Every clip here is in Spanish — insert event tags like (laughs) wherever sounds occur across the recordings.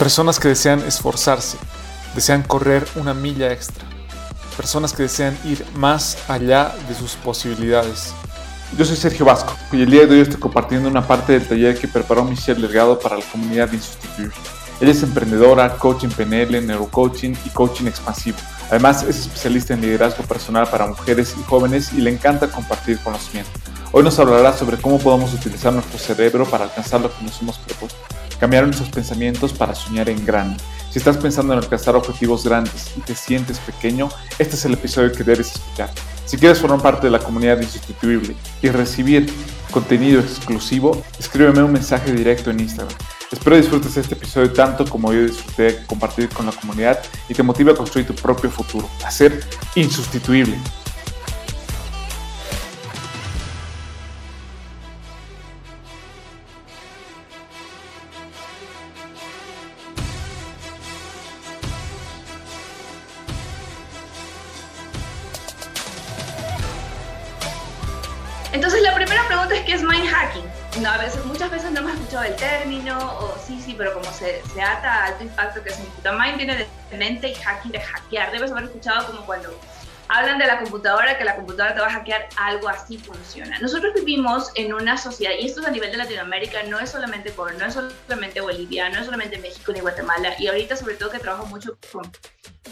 Personas que desean esforzarse, desean correr una milla extra. Personas que desean ir más allá de sus posibilidades. Yo soy Sergio Vasco y el día de hoy estoy compartiendo una parte del taller que preparó Michelle Delgado para la comunidad Insustituible. Ella es emprendedora, coaching PNL, neurocoaching y coaching expansivo. Además, es especialista en liderazgo personal para mujeres y jóvenes y le encanta compartir conocimiento. Hoy nos hablará sobre cómo podemos utilizar nuestro cerebro para alcanzar lo que nos hemos propuesto. Cambiar nuestros pensamientos para soñar en grande. Si estás pensando en alcanzar objetivos grandes y te sientes pequeño, este es el episodio que debes escuchar. Si quieres formar parte de la comunidad insustituible y recibir contenido exclusivo, escríbeme un mensaje directo en Instagram. Espero disfrutes este episodio tanto como yo disfruté compartir con la comunidad y te motive a construir tu propio futuro, a ser insustituible. Entonces la primera pregunta es ¿qué es mind hacking? No, a veces, muchas veces no hemos escuchado el término, o sí, sí, pero como se, se ata a alto impacto, que significa mind viene de mente y hacking de hackear. Debes haber escuchado como cuando hablan de la computadora, que la computadora te va a hackear, algo así funciona. Nosotros vivimos en una sociedad, y esto es a nivel de Latinoamérica, no es solamente por, no es solamente Bolivia, no es solamente México ni Guatemala, y ahorita sobre todo que trabajo mucho con,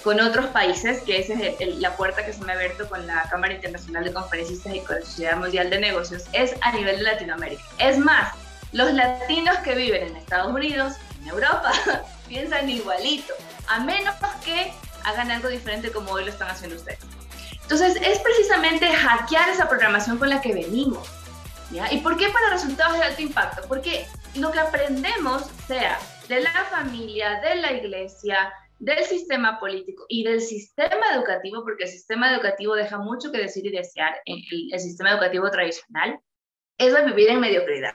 con otros países, que esa es la puerta que se me ha abierto con la Cámara Internacional de Conferencistas y con la Sociedad Mundial de Negocios, es a nivel de Latinoamérica. Es más, los latinos que viven en Estados Unidos, en Europa, (laughs) piensan igualito, a menos que hagan algo diferente como hoy lo están haciendo ustedes. Entonces, es precisamente hackear esa programación con la que venimos. ¿ya? ¿Y por qué para resultados de alto impacto? Porque lo que aprendemos, sea de la familia, de la iglesia, del sistema político y del sistema educativo, porque el sistema educativo deja mucho que decir y desear en el, el sistema educativo tradicional, es a vivir en mediocridad.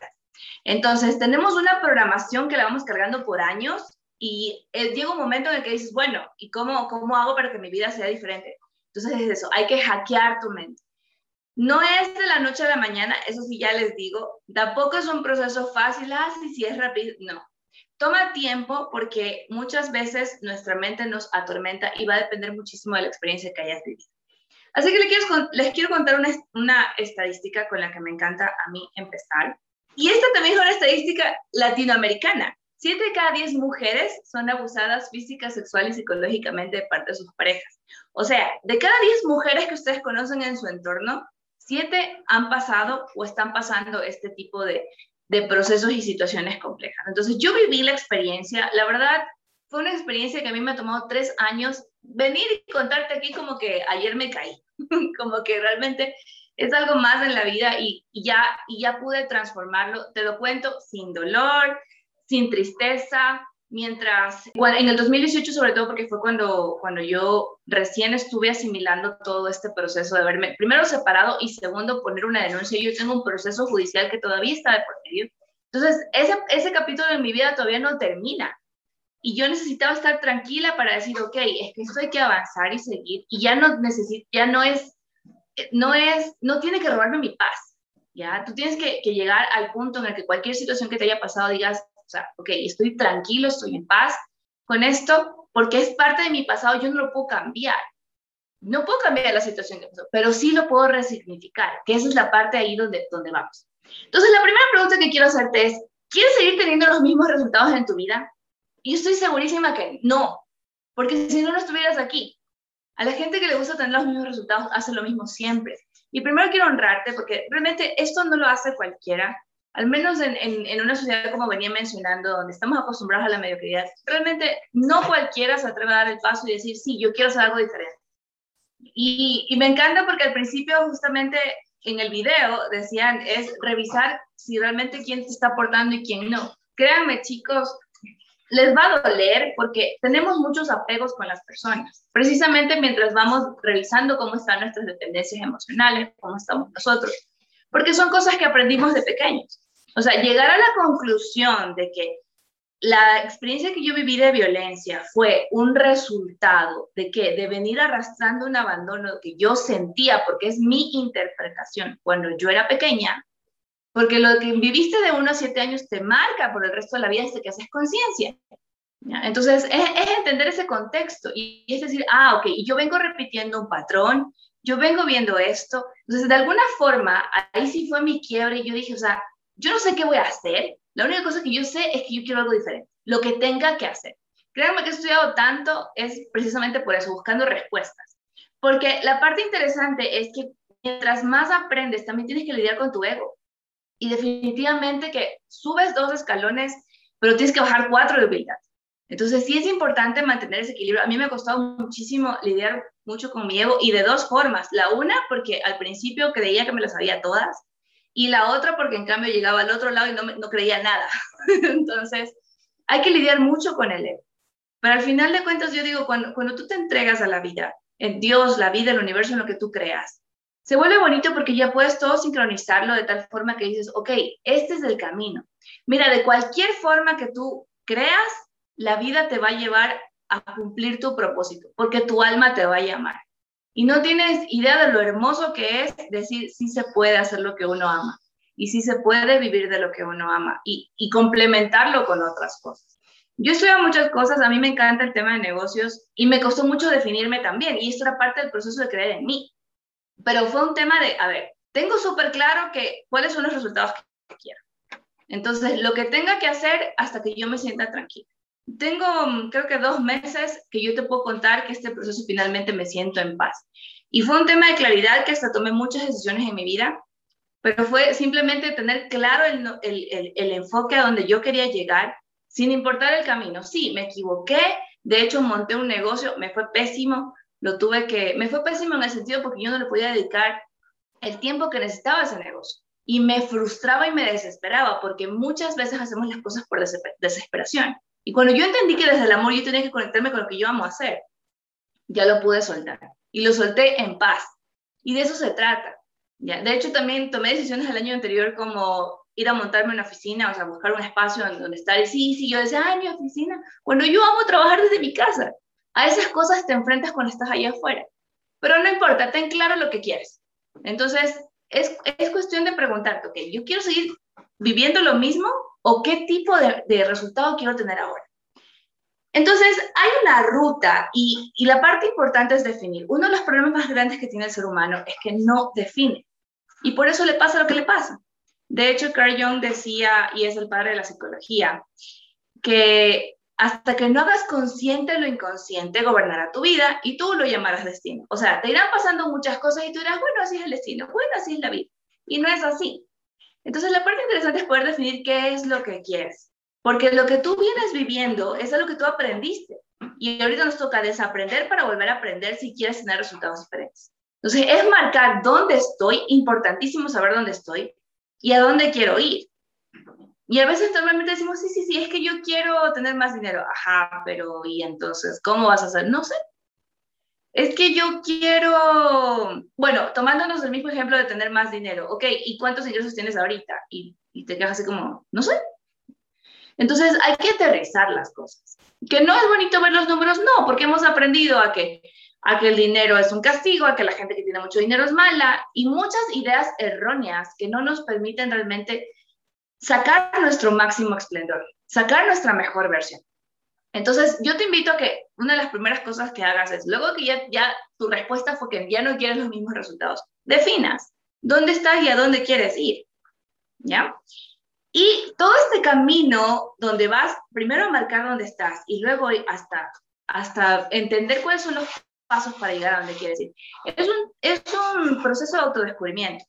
Entonces, tenemos una programación que la vamos cargando por años y eh, llega un momento en el que dices, bueno, ¿y cómo, cómo hago para que mi vida sea diferente? Entonces es eso, hay que hackear tu mente. No es de la noche a la mañana, eso sí ya les digo, tampoco es un proceso fácil, así si es rápido, no. Toma tiempo porque muchas veces nuestra mente nos atormenta y va a depender muchísimo de la experiencia que hayas vivido. Así que les quiero, les quiero contar una, una estadística con la que me encanta a mí empezar. Y esta también es una estadística latinoamericana. Siete de cada diez mujeres son abusadas física, sexual y psicológicamente de parte de sus parejas. O sea, de cada 10 mujeres que ustedes conocen en su entorno, 7 han pasado o están pasando este tipo de, de procesos y situaciones complejas. Entonces, yo viví la experiencia, la verdad, fue una experiencia que a mí me ha tomado tres años venir y contarte aquí como que ayer me caí, (laughs) como que realmente es algo más en la vida y, ya, y ya pude transformarlo, te lo cuento, sin dolor, sin tristeza, mientras, en el 2018 sobre todo porque fue cuando, cuando yo recién estuve asimilando todo este proceso de verme, primero separado y segundo poner una denuncia. Yo tengo un proceso judicial que todavía está de por medio. Entonces, ese, ese capítulo de mi vida todavía no termina. Y yo necesitaba estar tranquila para decir, ok, es que esto hay que avanzar y seguir. Y ya no necesito, ya no es, no es, no tiene que robarme mi paz. Ya, tú tienes que, que llegar al punto en el que cualquier situación que te haya pasado digas, o sea, ok, estoy tranquilo, estoy en paz con esto, porque es parte de mi pasado, yo no lo puedo cambiar. No puedo cambiar la situación que pasó, pero sí lo puedo resignificar, que esa es la parte ahí donde, donde vamos. Entonces, la primera pregunta que quiero hacerte es, ¿quieres seguir teniendo los mismos resultados en tu vida? Y estoy segurísima que no, porque si no, no estuvieras aquí. A la gente que le gusta tener los mismos resultados hace lo mismo siempre. Y primero quiero honrarte porque realmente esto no lo hace cualquiera al menos en, en, una sociedad como venía mencionando, donde estamos acostumbrados a la mediocridad, realmente no cualquiera se atreve a dar el paso y decir, sí, yo quiero hacer algo diferente. Y, y me encanta porque al principio justamente en el video decían, es revisar si realmente quién te está aportando y quién no. Créanme chicos, les va a doler porque tenemos muchos apegos con las personas, precisamente mientras vamos revisando cómo están nuestras dependencias emocionales, cómo estamos nosotros, porque son cosas que aprendimos de pequeños. O sea, llegar a la conclusión de que la experiencia que yo viví de violencia fue un resultado de que de venir arrastrando un abandono que yo sentía, porque es mi interpretación cuando yo era pequeña, porque lo que viviste de unos a siete años te marca por el resto de la vida hasta que haces conciencia. Entonces, es, entender ese contexto y, es decir, ah, ok, yo vengo repitiendo un patrón, yo vengo viendo esto. Entonces, de alguna forma, ahí sí fue mi quiebre y yo dije, o sea, yo no sé qué voy a hacer, la única cosa que yo sé es que yo quiero algo diferente, lo que tenga que hacer. Créanme que he estudiado tanto es precisamente por eso, buscando respuestas. Porque la parte interesante es que mientras más aprendes, también tienes que lidiar con tu ego. Y definitivamente que subes dos escalones, pero tienes que bajar cuatro de humildad. Entonces sí es importante mantener ese equilibrio. A mí me ha costado muchísimo lidiar mucho con mi ego y de dos formas. La una, porque al principio creía que me las sabía todas y la otra porque en cambio llegaba al otro lado y no, no creía nada. (laughs) Entonces, hay que lidiar mucho con el ego. Pero al final de cuentas, yo digo, cuando, cuando tú te entregas a la vida, en Dios, la vida, el universo, en lo que tú creas, se vuelve bonito porque ya puedes todo sincronizarlo de tal forma que dices, ok, este es el camino. Mira, de cualquier forma que tú creas, la vida te va a llevar a cumplir tu propósito, porque tu alma te va a llamar. Y no tienes idea de lo hermoso que es decir, sí se puede hacer lo que uno ama y sí se puede vivir de lo que uno ama y, complementarlo con otras cosas. Yo estudio muchas cosas, a mí me encanta el tema de negocios y me costó mucho definirme también y esto era parte del proceso de creer en mí. Pero fue un tema de, a ver, tengo súper claro que cuáles son los resultados que quiero. Entonces, lo que tenga que hacer hasta que yo me sienta tranquila. Tengo, mm, creo que dos meses que yo te puedo contar que este proceso finalmente me siento en paz. Y fue un tema de claridad que hasta tomé muchas decisiones en mi vida, pero fue simplemente tener claro el, el, el, enfoque a donde yo quería llegar, sin importar el camino. Sí, me equivoqué, de hecho monté un negocio, me fue pésimo, lo tuve que, me fue pésimo en el sentido porque yo no le podía dedicar el tiempo que necesitaba ese negocio. Y me frustraba y me desesperaba porque muchas veces hacemos las cosas por desesperación. Y cuando yo entendí que desde el amor yo tenía que conectarme con lo que yo amo hacer, ya lo pude soltar. Y lo solté en paz. Y de eso se trata. ¿ya? De hecho, también tomé decisiones el año anterior como ir a montarme una oficina, o sea, buscar un espacio donde estar. Y sí, sí, yo decía, ay, mi oficina. Cuando yo amo trabajar desde mi casa. A esas cosas te enfrentas cuando estás allá afuera. Pero no importa, ten claro lo que quieres. Entonces, es, es cuestión de preguntarte, ok, yo quiero seguir viviendo lo mismo o qué tipo de, resultado quiero tener ahora. Entonces, hay una ruta y, y, la parte importante es definir. Uno de los problemas más grandes que tiene el ser humano es que no define. Y por eso le pasa lo que le pasa. De hecho, Carl Jung decía, y es el padre de la psicología, que hasta que no hagas consciente lo inconsciente, gobernará tu vida y tú lo llamarás destino. O sea, te irán pasando muchas cosas y tú dirás, bueno, así es el destino, bueno, así es la vida. Y no es así. Entonces, la parte interesante es poder definir qué es lo que quieres, porque lo que tú vienes viviendo es lo que tú aprendiste. Y ahorita nos toca desaprender para volver a aprender si quieres tener resultados diferentes. Entonces, es marcar dónde estoy, importantísimo saber dónde estoy y a dónde quiero ir. Y a veces normalmente decimos, sí, sí, sí, es que yo quiero tener más dinero. Ajá, pero ¿y entonces cómo vas a hacer? No sé, es que yo quiero, bueno, tomándonos el mismo ejemplo de tener más dinero, ok, ¿y cuántos ingresos tienes ahorita? Y, te quedas así como, no sé. Entonces hay que aterrizar las cosas. Que no es bonito ver los números, no, porque hemos aprendido a que, a que el dinero es un castigo, a que la gente que tiene mucho dinero es mala y muchas ideas erróneas que no nos permiten realmente sacar nuestro máximo esplendor, sacar nuestra mejor versión. Entonces, yo te invito a que una de las primeras cosas que hagas es, luego que ya, tu respuesta fue que ya no quieres los mismos resultados, definas dónde estás y a dónde quieres ir. ¿Ya? Y todo este camino donde vas primero a marcar dónde estás y luego hasta, hasta entender cuáles son los pasos para llegar a donde quieres ir, es un, es un proceso de autodescubrimiento.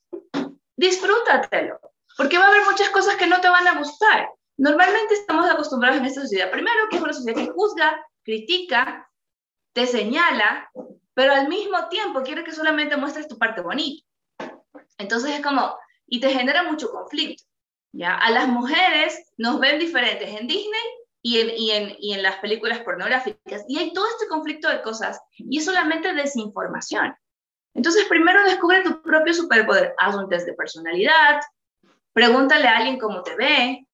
Disfrútatelo, porque va a haber muchas cosas que no te van a gustar. Normalmente estamos acostumbrados en esta sociedad, primero, que es una sociedad que juzga, critica, te señala, pero al mismo tiempo quiere que solamente muestres tu parte bonita. Entonces es como, y te genera mucho conflicto. ¿ya? A las mujeres nos ven diferentes en Disney y en, y, en, y en las películas pornográficas. Y hay todo este conflicto de cosas y es solamente desinformación. Entonces, primero descubre tu propio superpoder. Haz un test de personalidad, pregúntale a alguien cómo te ve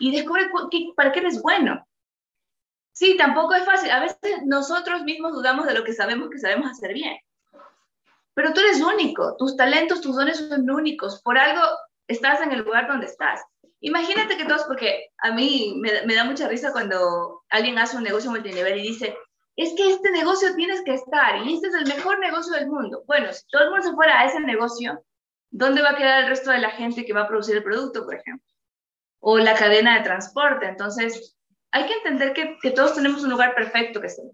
y descubre para qué eres bueno. Sí, tampoco es fácil. A veces nosotros mismos dudamos de lo que sabemos que sabemos hacer bien. Pero tú eres único, tus talentos, tus dones son únicos. Por algo estás en el lugar donde estás. Imagínate que todos, porque a mí me, da mucha risa cuando alguien hace un negocio multinivel y dice, es que este negocio tienes que estar y este es el mejor negocio del mundo. Bueno, si todo el mundo se fuera a ese negocio, ¿dónde va a quedar el resto de la gente que va a producir el producto, por ejemplo? O la cadena de transporte. Entonces, hay que entender que, todos tenemos un lugar perfecto que ser.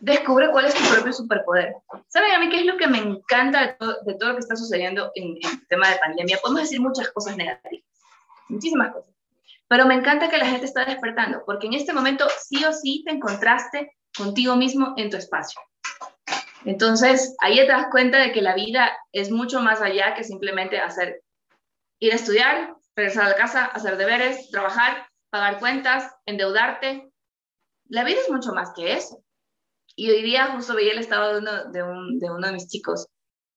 Descubre cuál es tu propio superpoder. ¿Saben a mí qué es lo que me encanta de todo, de todo lo que está sucediendo en, en el tema de pandemia? Podemos decir muchas cosas negativas muchísimas cosas. Pero me encanta que la gente está despertando, porque en este momento sí o sí te encontraste contigo mismo en tu espacio. Entonces, ahí te das cuenta de que la vida es mucho más allá que simplemente hacer, ir a estudiar, regresar a casa, hacer deberes, trabajar, pagar cuentas, endeudarte. La vida es mucho más que eso. Y hoy día justo veía el estado de uno de, un, de uno de mis chicos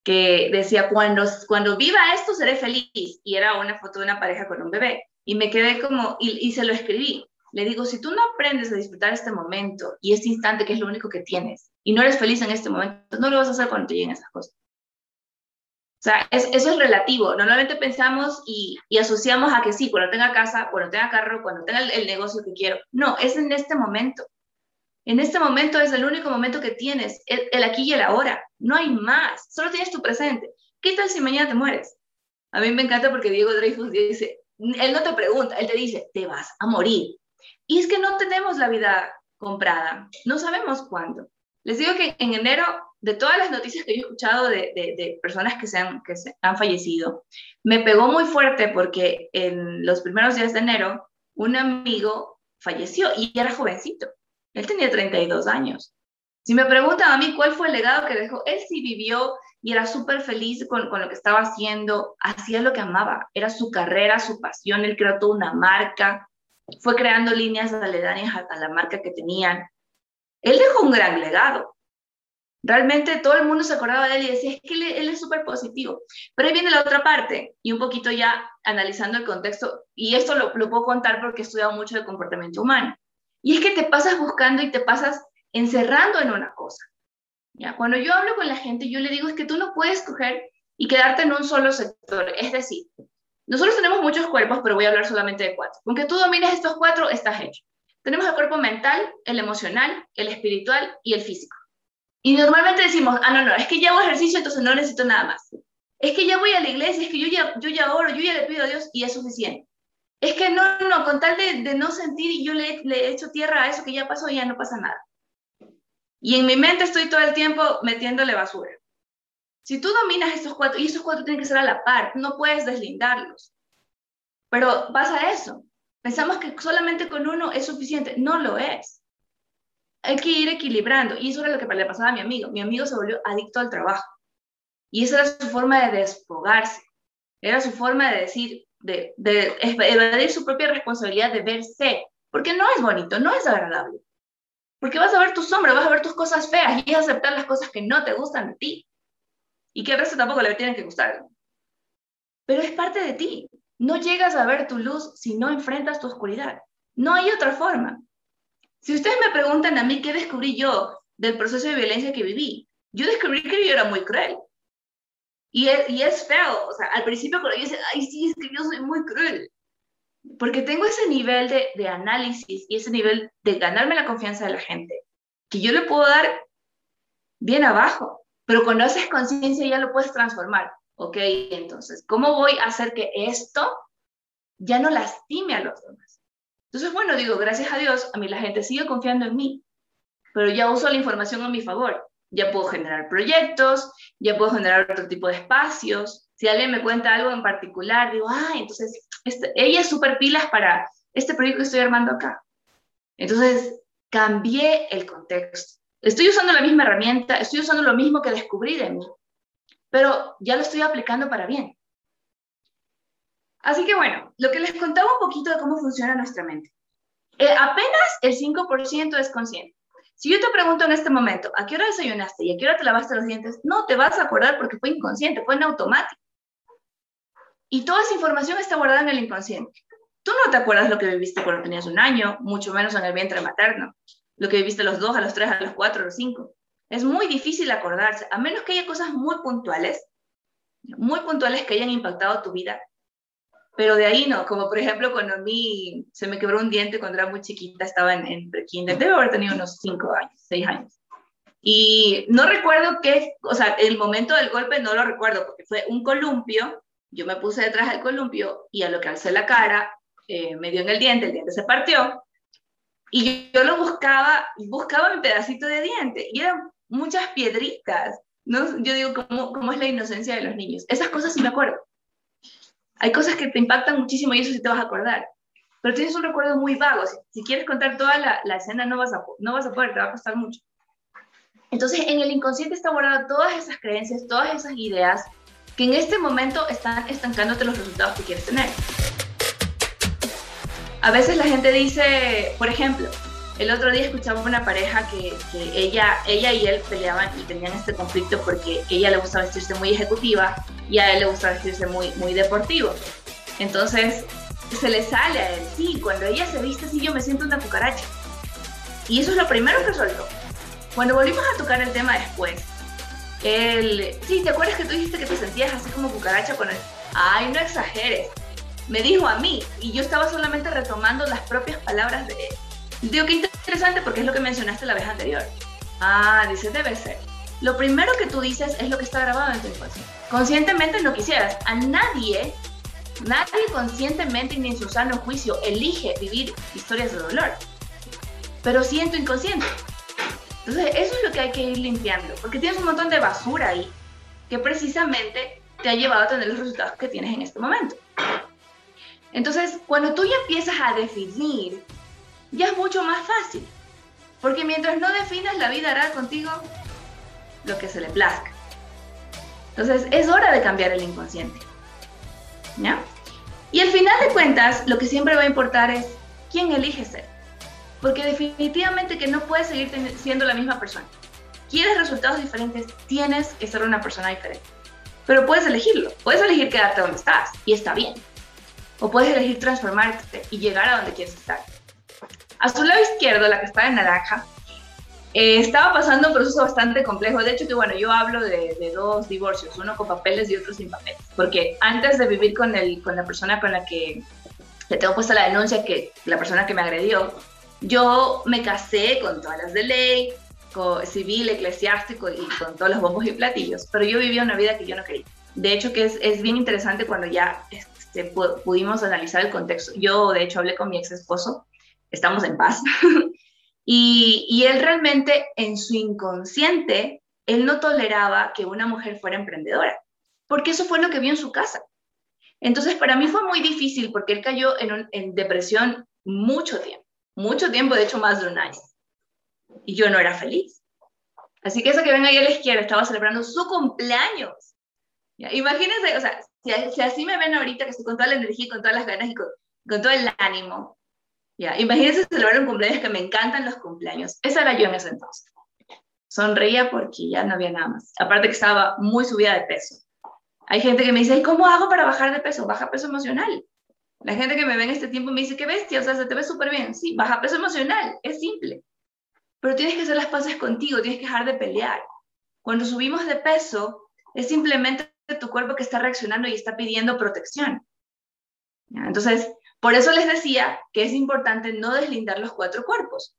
que decía, cuando, cuando viva esto seré feliz. Y era una foto de una pareja con un bebé. Y me quedé como, y, se lo escribí. Le digo, si tú no aprendes a disfrutar este momento y este instante que es lo único que tienes, y no eres feliz en este momento, no lo vas a hacer cuando te lleguen esas cosas. O sea, eso es relativo. Normalmente pensamos y, y, asociamos a que sí, cuando tenga casa, cuando tenga carro, cuando tenga el negocio que quiero. No, es en este momento. En este momento es el único momento que tienes, el, aquí y el ahora. No hay más, solo tienes tu presente. ¿Qué tal si mañana te mueres? A mí me encanta porque Diego Dreyfus dice, él no te pregunta, él te dice, te vas a morir. Y es que no tenemos la vida comprada, no sabemos cuándo. Les digo que en enero, de todas las noticias que yo he escuchado de, personas que se, han, que han fallecido, me pegó muy fuerte porque en los primeros días de enero, un amigo falleció y era jovencito. Él tenía 32 años. Si me preguntan a mí cuál fue el legado que dejó, él sí vivió y era súper feliz con, con, lo que estaba haciendo, hacía lo que amaba, era su carrera, su pasión, él creó toda una marca, fue creando líneas aledañas a la marca que tenían. Él dejó un gran legado. Realmente todo el mundo se acordaba de él y decía, es que él, es súper positivo. Pero ahí viene la otra parte, y un poquito ya analizando el contexto, y esto lo, puedo contar porque he estudiado mucho de comportamiento humano. Y es que te pasas buscando y te pasas encerrando en una cosa. ¿ya? Cuando yo hablo con la gente, yo le digo es que tú no puedes coger y quedarte en un solo sector. Es decir, nosotros tenemos muchos cuerpos, pero voy a hablar solamente de cuatro. Aunque tú domines estos cuatro, estás hecho. Tenemos el cuerpo mental, el emocional, el espiritual y el físico. Y normalmente decimos, ah, no, no, es que ya hago ejercicio, entonces no necesito nada más. Es que ya voy a la iglesia, es que yo ya, yo ya oro, yo ya le pido a Dios y es suficiente. Es que no, no, con tal de, de no sentir y yo le, le echo tierra a eso que ya pasó, ya no pasa nada. Y en mi mente estoy todo el tiempo metiéndole basura. Si tú dominas estos cuatro, y esos cuatro tienen que ser a la par, no puedes deslindarlos. Pero pasa eso. Pensamos que solamente con uno es suficiente. No lo es. Hay que ir equilibrando. Y eso era lo que le pasaba a mi amigo. Mi amigo se volvió adicto al trabajo. Y esa era su forma de desfogarse. Era su forma de decir, de, evadir su propia responsabilidad de verse, porque no es bonito, no es agradable. Porque vas a ver tu sombra, vas a ver tus cosas feas y aceptar las cosas que no te gustan de ti. Y que al resto tampoco le tienen que gustar. Pero es parte de ti. No llegas a ver tu luz si no enfrentas tu oscuridad. No hay otra forma. Si ustedes me preguntan a mí qué descubrí yo del proceso de violencia que viví, yo descubrí que yo era muy cruel. Y es, feo, o sea, al principio cuando yo decía, ay, sí, es que yo soy muy cruel, porque tengo ese nivel de, de análisis y ese nivel de ganarme la confianza de la gente, que yo le puedo dar bien abajo, pero cuando haces conciencia ya lo puedes transformar. Ok, entonces, ¿cómo voy a hacer que esto ya no lastime a los demás? Entonces, bueno, digo, gracias a Dios, a mí la gente sigue confiando en mí, pero ya uso la información a mi favor ya puedo generar proyectos, ya puedo generar otro tipo de espacios. Si alguien me cuenta algo en particular, digo, ah, entonces este, ella es súper pilas para este proyecto que estoy armando acá. Entonces, cambié el contexto. Estoy usando la misma herramienta, estoy usando lo mismo que descubrí de mí, pero ya lo estoy aplicando para bien. Así que bueno, lo que les contaba un poquito de cómo funciona nuestra mente. eh, apenas el 5% es consciente. Si yo te pregunto en este momento, ¿a qué hora desayunaste y a qué hora te lavaste los dientes? No te vas a acordar porque fue inconsciente, fue en automático. Y toda esa información está guardada en el inconsciente. Tú no te acuerdas lo que viviste cuando tenías un año, mucho menos en el vientre materno, lo que viviste a los dos, a los tres, a los cuatro, a los cinco. Es muy difícil acordarse, a menos que haya cosas muy puntuales, muy puntuales que hayan impactado tu vida. Pero de ahí no, como por ejemplo cuando a mí se me quebró un diente cuando era muy chiquita, estaba en, en pre-kinder, debe haber tenido unos cinco años, seis años. Y no recuerdo qué, o sea, el momento del golpe no lo recuerdo porque fue un columpio, yo me puse detrás del columpio y a lo que alcé la cara, eh, me dio en el diente, el diente se partió y yo, lo buscaba, buscaba mi pedacito de diente y eran muchas piedritas. ¿no? Yo digo, ¿cómo, ¿cómo es la inocencia de los niños? Esas cosas sí me acuerdo. Hay cosas que te impactan muchísimo y eso sí te vas a acordar. Pero tienes un recuerdo muy vago. Si, quieres contar toda la, escena, no vas, a, no vas a poder, te va a costar mucho. Entonces, en el inconsciente está guardado todas esas creencias, todas esas ideas que en este momento están estancándote los resultados que quieres tener. A veces la gente dice, por ejemplo, el otro día escuchaba una pareja que, ella, ella y él peleaban y tenían este conflicto porque ella le gusta vestirse muy ejecutiva y a él le gusta vestirse muy, muy deportivo. Entonces se le sale a él, sí, cuando ella se viste así yo me siento una cucaracha. Y eso es lo primero que soltó. Cuando volvimos a tocar el tema después, él, sí, ¿te acuerdas que tú dijiste que te sentías así como cucaracha con él? Ay, no exageres. Me dijo a mí y yo estaba solamente retomando las propias palabras de él. Digo, qué interesante porque es lo que mencionaste la vez anterior. Ah, dice, debe ser. Lo primero que tú dices es lo que está grabado en tu inconsciente. Conscientemente no quisieras. A nadie, nadie conscientemente ni en su sano juicio elige vivir historias de dolor. Pero sí en tu inconsciente. Entonces, eso es lo que hay que ir limpiando. Porque tienes un montón de basura ahí que precisamente te ha llevado a tener los resultados que tienes en este momento. Entonces, cuando tú ya empiezas a definir ya es mucho más fácil. Porque mientras no definas, la vida hará contigo lo que se le plazca. Entonces, es hora de cambiar el inconsciente. ¿Ya? Y al final de cuentas, lo que siempre va a importar es quién elige ser. Porque definitivamente que no puedes seguir siendo la misma persona. Quieres resultados diferentes, tienes que ser una persona diferente. Pero puedes elegirlo. Puedes elegir quedarte donde estás y está bien. O puedes elegir transformarte y llegar a donde quieres estar. A su lado izquierdo, la que está en naranja, eh, estaba pasando un proceso bastante complejo. De hecho, que bueno, yo hablo de, dos divorcios, uno con papeles y otro sin papeles. Porque antes de vivir con, el, con la persona con la que le tengo puesta la denuncia, que la persona que me agredió, yo me casé con todas las de ley, con civil, eclesiástico y con todos los bombos y platillos. Pero yo vivía una vida que yo no quería. De hecho, que es, es bien interesante cuando ya este, pudimos analizar el contexto. Yo, de hecho, hablé con mi ex esposo estamos en paz. (laughs) y, y él realmente en su inconsciente, él no toleraba que una mujer fuera emprendedora, porque eso fue lo que vio en su casa. Entonces, para mí fue muy difícil porque él cayó en, en, depresión mucho tiempo, mucho tiempo, de hecho más de un año. Y yo no era feliz. Así que eso que ven ahí a la izquierda estaba celebrando su cumpleaños. ¿Ya? Imagínense, o sea, si, si, así me ven ahorita, que estoy con toda la energía y con todas las ganas y con, con todo el ánimo, ya, imagínense celebrar un cumpleaños que me encantan los cumpleaños. Esa era yo en ese entonces. Sonreía porque ya no había nada más. Aparte que estaba muy subida de peso. Hay gente que me dice, ¿cómo hago para bajar de peso? Baja peso emocional. La gente que me ve en este tiempo me dice, qué bestia, o sea, se te ve súper bien. Sí, baja peso emocional, es simple. Pero tienes que hacer las paces contigo, tienes que dejar de pelear. Cuando subimos de peso, es simplemente tu cuerpo que está reaccionando y está pidiendo protección. Entonces, por eso les decía que es importante no deslindar los cuatro cuerpos.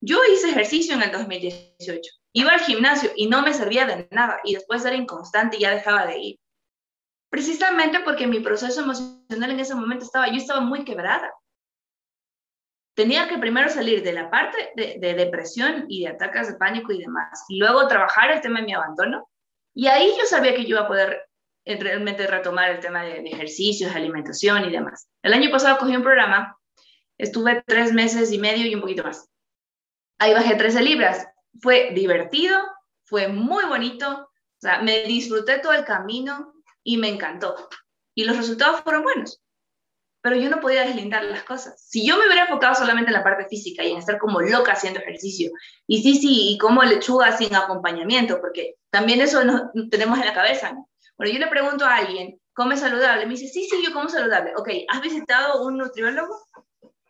Yo hice ejercicio en el 2018, iba al gimnasio y no me servía de nada y después era inconstante y ya dejaba de ir. Precisamente porque mi proceso emocional en ese momento estaba, yo estaba muy quebrada. Tenía que primero salir de la parte de, de depresión y de ataques de pánico y demás, y luego trabajar el tema de mi abandono. Y ahí yo sabía que yo iba a poder realmente retomar el tema de, ejercicios, alimentación y demás. El año pasado cogí un programa, estuve tres meses y medio y un poquito más. Ahí bajé 13 libras. Fue divertido, fue muy bonito, o sea, me disfruté todo el camino y me encantó. Y los resultados fueron buenos. pero yo no podía deslindar las cosas. Si yo me hubiera enfocado solamente en la parte física y en estar como loca haciendo ejercicio, y sí, sí, y como lechuga sin acompañamiento, porque también eso no tenemos en la cabeza. Bueno, yo le pregunto a alguien, ¿come saludable? Me dice, sí, sí, yo como saludable. Ok, ¿has visitado un nutriólogo?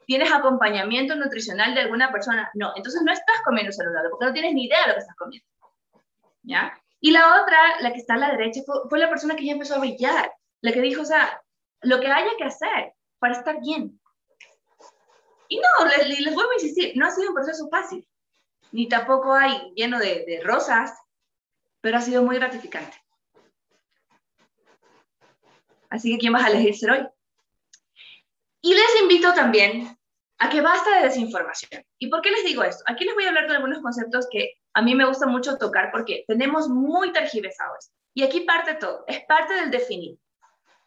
¿Tienes acompañamiento nutricional de alguna persona? No, entonces no estás comiendo saludable, porque no tienes ni idea de lo que estás comiendo. ¿Ya? Y la otra, la que está a la derecha, fue, fue la persona que ya empezó a brillar, la que dijo, o sea, lo que haya que hacer, para estar bien. Y no, les, les vuelvo a insistir, no ha sido un proceso fácil, ni tampoco hay lleno de, de rosas, pero ha sido muy gratificante. Así que, ¿quién vas a elegir ser hoy? Y les invito también a que basta de desinformación. ¿Y por qué les digo esto? Aquí les voy a hablar de algunos conceptos que a mí me gusta mucho tocar porque tenemos muy tergiversados. Y aquí parte todo, es parte del definir.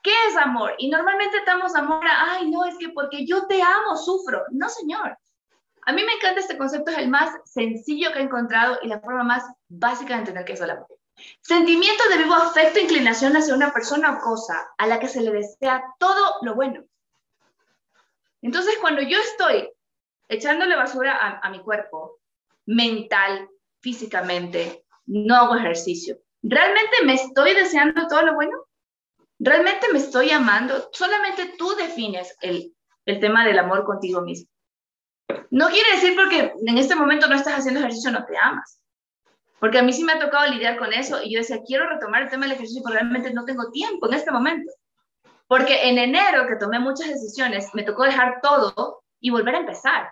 ¿Qué es amor? Y normalmente estamos amor a, ay, no, es que porque yo te amo, sufro. No, señor. A mí me encanta este concepto, es el más sencillo que he encontrado y la forma más básica de entender qué es el amor. Sentimiento de vivo afecto e inclinación hacia una persona o cosa a la que se le desea todo lo bueno. Entonces, cuando yo estoy echándole basura a, a mi cuerpo, mental, físicamente, no hago ejercicio, ¿realmente me estoy deseando todo lo bueno? ¿Realmente me estoy amando? Solamente tú defines el, el tema del amor contigo mismo. No quiere decir porque en este momento no estás haciendo ejercicio, no te amas. Porque a mí sí me ha tocado lidiar con eso y yo decía, quiero retomar el tema del ejercicio, pero realmente no tengo tiempo en este momento. Porque en enero, que tomé muchas decisiones, me tocó dejar todo y volver a empezar.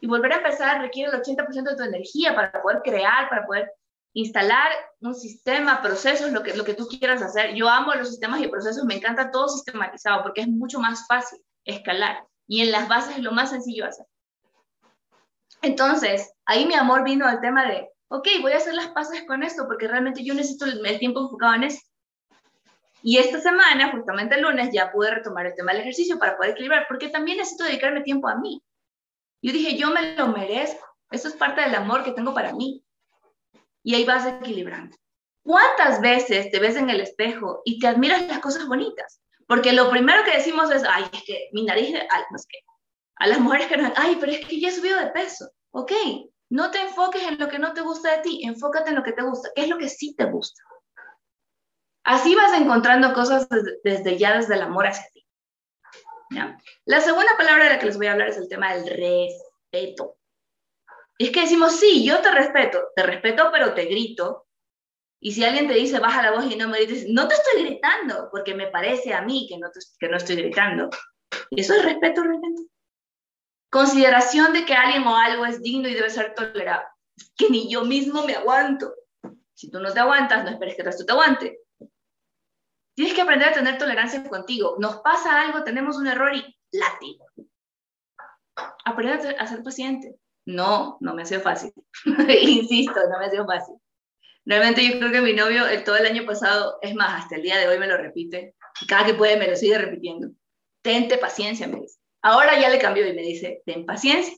Y volver a empezar requiere el 80% de tu energía para poder crear, para poder instalar un sistema, procesos, lo que, lo que tú quieras hacer. Yo amo los sistemas y procesos, me encanta todo sistematizado porque es mucho más fácil escalar y en las bases es lo más sencillo hacer. Entonces, ahí mi amor vino al tema de, ok, voy a hacer las paces con esto porque realmente yo necesito el, el tiempo enfocado en esto. Y esta semana, justamente el lunes, ya pude retomar el tema del ejercicio para poder equilibrar, porque también necesito dedicarme tiempo a mí. Yo dije, yo me lo merezco. Eso es parte del amor que tengo para mí y ahí vas equilibrando. ¿Cuántas veces te ves en el espejo y te admiras las cosas bonitas? Porque lo primero que decimos es, ay, es que mi nariz, no que, a las mujeres que nos, ay, pero es que ya he subido de peso. Ok, no te enfoques en lo que no te gusta de ti, enfócate en lo que te gusta, qué es lo que sí te gusta. Así vas encontrando cosas desde, ya desde el amor hacia ti. La segunda palabra de la que les voy a hablar es el tema del respeto es que decimos, sí, yo te respeto, te respeto, pero te grito. Y si alguien te dice, baja la voz y no me dices, no te estoy gritando, porque me parece a mí que no, que no estoy gritando. ¿Y eso es respeto realmente? Consideración de que alguien o algo es digno y debe ser tolerado. Que ni yo mismo me aguanto. Si tú no te aguantas, no esperes que el resto te aguante. Tienes que aprender a tener tolerancia contigo. Nos pasa algo, tenemos un error y látigo. Aprende a ser paciente. No, no me ha sido fácil. (laughs) Insisto, no me ha sido fácil. Realmente yo creo que mi novio todo el año pasado, es más, hasta el día de hoy me lo repite. Cada que puede me lo sigue repitiendo. Tente paciencia, me dice. Ahora ya le cambió y me dice, ten paciencia.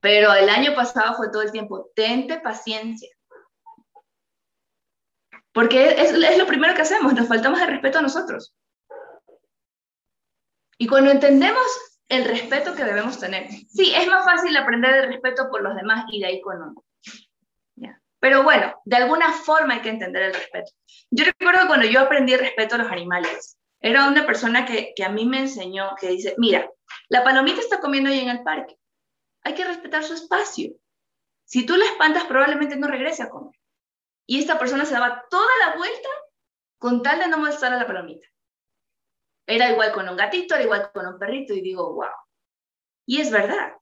Pero el año pasado fue todo el tiempo, tente paciencia. Porque es, lo primero que hacemos, nos faltamos el respeto a nosotros. Y cuando entendemos el respeto que debemos tener. Sí, es más fácil aprender el respeto por los demás y de ahí con uno. Pero bueno, de alguna forma hay que entender el respeto. Yo recuerdo cuando yo aprendí respeto a los animales, era una persona que a mí me enseñó, que dice, mira, la palomita está comiendo ahí en el parque, hay que respetar su espacio. Si tú la espantas, probablemente no regrese a comer. Y esta persona se daba toda la vuelta con tal de no molestar a la palomita. Era igual con un gatito, era igual con un perrito y digo, wow. Y es verdad.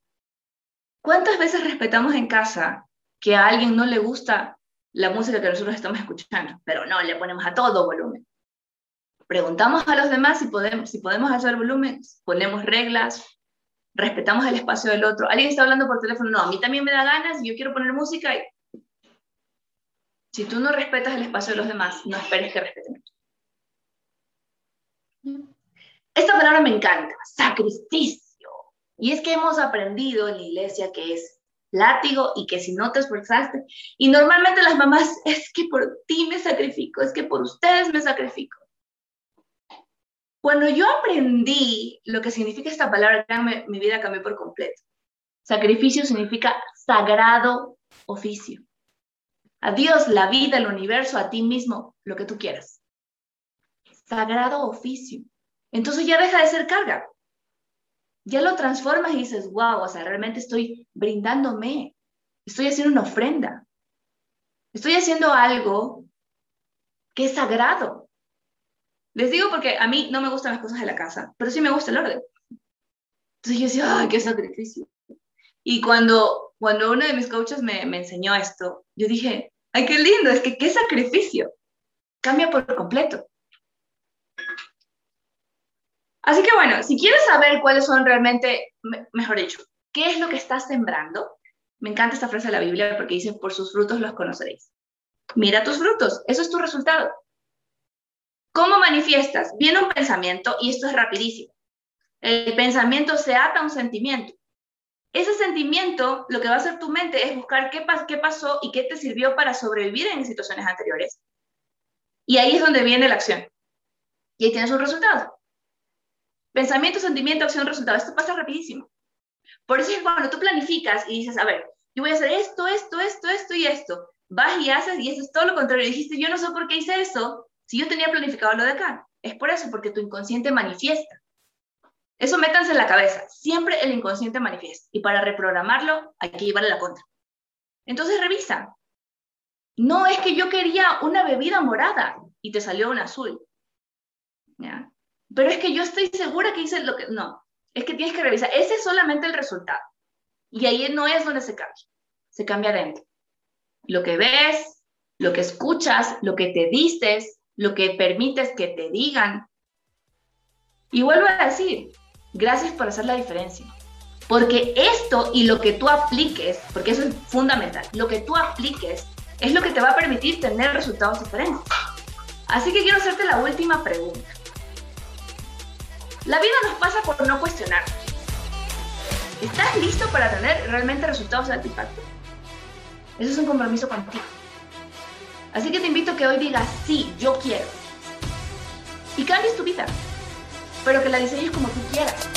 ¿Cuántas veces respetamos en casa que a alguien no le gusta la música que nosotros estamos escuchando, pero no, le ponemos a todo volumen? Preguntamos a los demás si podemos, si podemos hacer volumen, ponemos reglas, respetamos el espacio del otro. Alguien está hablando por teléfono, no, a mí también me da ganas y yo quiero poner música. Y... Si tú no respetas el espacio de los demás, no esperes que respeten. Esta palabra me encanta, sacrificio. Y es que hemos aprendido en la iglesia que es látigo y que si no te esforzaste, y normalmente las mamás, es que por ti me sacrifico, es que por ustedes me sacrifico. Cuando yo aprendí lo que significa esta palabra, mi vida cambió por completo. Sacrificio significa sagrado oficio. A Dios, la vida, el universo, a ti mismo, lo que tú quieras. Sagrado oficio. Entonces ya deja de ser carga. Ya lo transformas y dices, wow, o sea, realmente estoy brindándome. Estoy haciendo una ofrenda. Estoy haciendo algo que es sagrado. Les digo porque a mí no me gustan las cosas de la casa, pero sí me gusta el orden. Entonces yo decía, ay, qué sacrificio. Y cuando, cuando uno de mis coaches me, me enseñó esto, yo dije, ay, qué lindo, es que qué sacrificio. Cambia por completo. Así que bueno, si quieres saber cuáles son realmente, mejor dicho, qué es lo que estás sembrando, me encanta esta frase de la Biblia porque dice, por sus frutos los conoceréis. Mira tus frutos, eso es tu resultado. ¿Cómo manifiestas? Viene un pensamiento y esto es rapidísimo. El pensamiento se ata a un sentimiento. Ese sentimiento, lo que va a hacer tu mente es buscar qué, pasó y qué te sirvió para sobrevivir en situaciones anteriores. Y ahí es donde viene la acción. Y ahí tienes un resultado. Pensamiento, sentimiento, acción, resultado. Esto pasa rapidísimo. Por eso es cuando tú planificas y dices, a ver, yo voy a hacer esto, esto, esto, esto y esto. Vas y haces y eso es todo lo contrario. dijiste, yo no sé por qué hice eso, si yo tenía planificado lo de acá, es por eso, porque tu inconsciente manifiesta. Eso métanse en la cabeza. Siempre el inconsciente manifiesta. Y para reprogramarlo hay que llevarle la contra. Entonces revisa. No es que yo quería una bebida morada y te salió una azul. Pero es que yo estoy segura que hice lo que... No, es que tienes que revisar. Ese es solamente el resultado. Y ahí no es donde se cambia. Se cambia adentro. Lo que ves, lo que escuchas, lo que te dices, lo que permites que te digan. Y vuelvo a decir, gracias por hacer la diferencia. Porque esto y lo que tú apliques, porque eso es fundamental, lo que tú apliques es lo que te va a permitir tener resultados diferentes. Así que quiero hacerte la última pregunta. La vida nos pasa por no cuestionar. ¿Estás listo para tener realmente resultados satisfactorios? Eso es un compromiso contigo. Así que te invito a que hoy digas, sí, yo quiero. Y cambies tu vida, pero que la diseñes como tú quieras.